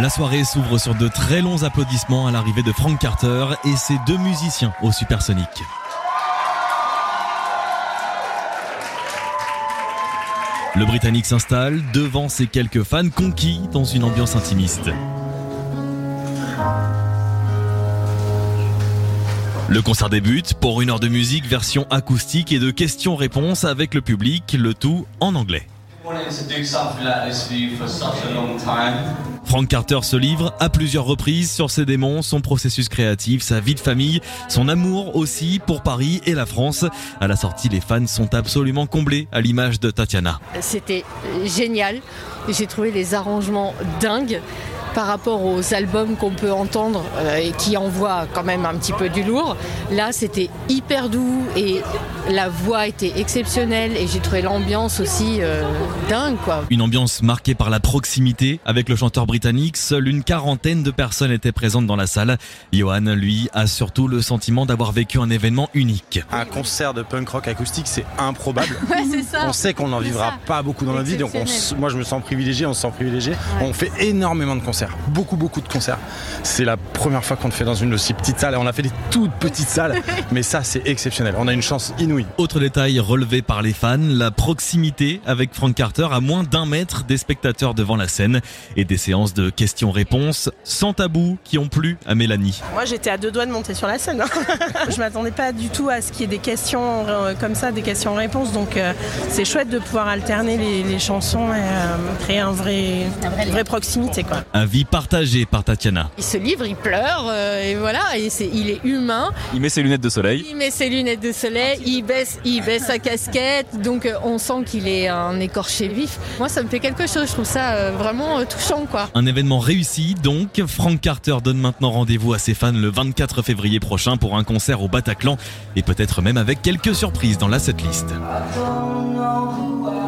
La soirée s'ouvre sur de très longs applaudissements à l'arrivée de Frank Carter et ses deux musiciens au Supersonic. Le Britannique s'installe devant ses quelques fans conquis dans une ambiance intimiste. Le concert débute pour une heure de musique version acoustique et de questions-réponses avec le public, le tout en anglais. Frank Carter se livre à plusieurs reprises sur ses démons, son processus créatif, sa vie de famille, son amour aussi pour Paris et la France. À la sortie, les fans sont absolument comblés à l'image de Tatiana. C'était génial. J'ai trouvé les arrangements dingues par rapport aux albums qu'on peut entendre euh, et qui envoient quand même un petit peu du lourd. Là, c'était hyper doux et la voix était exceptionnelle et j'ai trouvé l'ambiance aussi euh, dingue. Quoi. Une ambiance marquée par la proximité avec le chanteur britannique. Seule une quarantaine de personnes étaient présentes dans la salle. Johan, lui, a surtout le sentiment d'avoir vécu un événement unique. Un concert de punk rock acoustique, c'est improbable. Ouais, c'est ça. On sait qu'on n'en vivra pas beaucoup dans notre vie, donc on moi je me sens privilégié, on se sent privilégié. On fait énormément de concerts, beaucoup beaucoup de concerts. C'est la première fois qu'on le fait dans une aussi petite salle, et on a fait des toutes petites salles, mais ça c'est exceptionnel. On a une chance inouïe. Autre détail relevé par les fans, la proximité avec Frank Carter à moins d'un mètre des spectateurs devant la scène et des séances de questions-réponses sans tabou qui ont plu à Mélanie. Moi, j'étais à deux doigts de monter sur la scène. hein. je m'attendais pas du tout à ce qu'il y ait des questions euh, comme ça, des questions-réponses. Donc, euh, c'est chouette de pouvoir alterner les, les chansons et euh, créer un vrai, une vraie proximité, quoi. Avis partagé par Tatiana. Il se livre, il pleure euh, et voilà, et il est humain. Il met ses lunettes de soleil. Il met ses lunettes de soleil, il baisse, il baisse sa casquette, donc euh, on sent qu'il est un écorché vif. Moi, ça me fait quelque chose. Je trouve ça euh, vraiment euh, touchant, quoi. Un événement réussi donc. Frank Carter donne maintenant rendez-vous à ses fans le 24 février prochain pour un concert au Bataclan et peut-être même avec quelques surprises dans la setlist. I don't